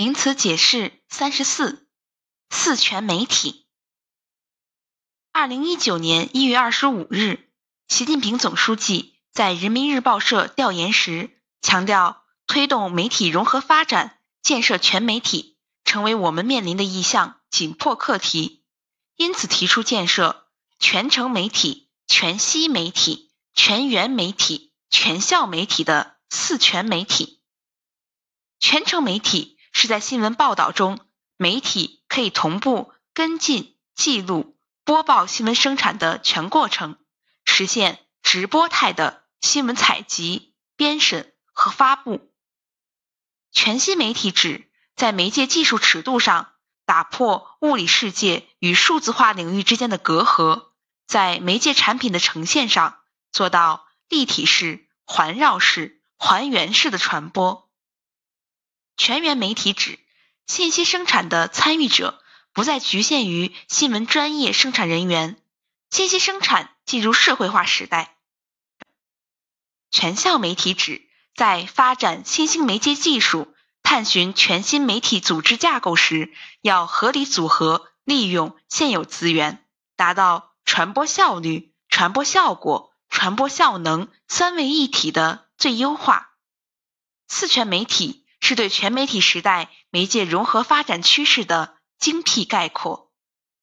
名词解释三十四：四全媒体。二零一九年一月二十五日，习近平总书记在人民日报社调研时强调，推动媒体融合发展，建设全媒体，成为我们面临的一项紧迫课题。因此，提出建设全程媒体、全息媒体、全员媒体、全效媒体的四全媒体。全程媒体。是在新闻报道中，媒体可以同步跟进、记录、播报新闻生产的全过程，实现直播态的新闻采集、编审和发布。全息媒体指在媒介技术尺度上打破物理世界与数字化领域之间的隔阂，在媒介产品的呈现上做到立体式、环绕式、还原式的传播。全员媒体指信息生产的参与者不再局限于新闻专业生产人员，信息生产进入社会化时代。全效媒体指在发展新兴媒介技术、探寻全新媒体组织架构时，要合理组合利用现有资源，达到传播效率、传播效果、传播效能三位一体的最优化。四全媒体。是对全媒体时代媒介融合发展趋势的精辟概括。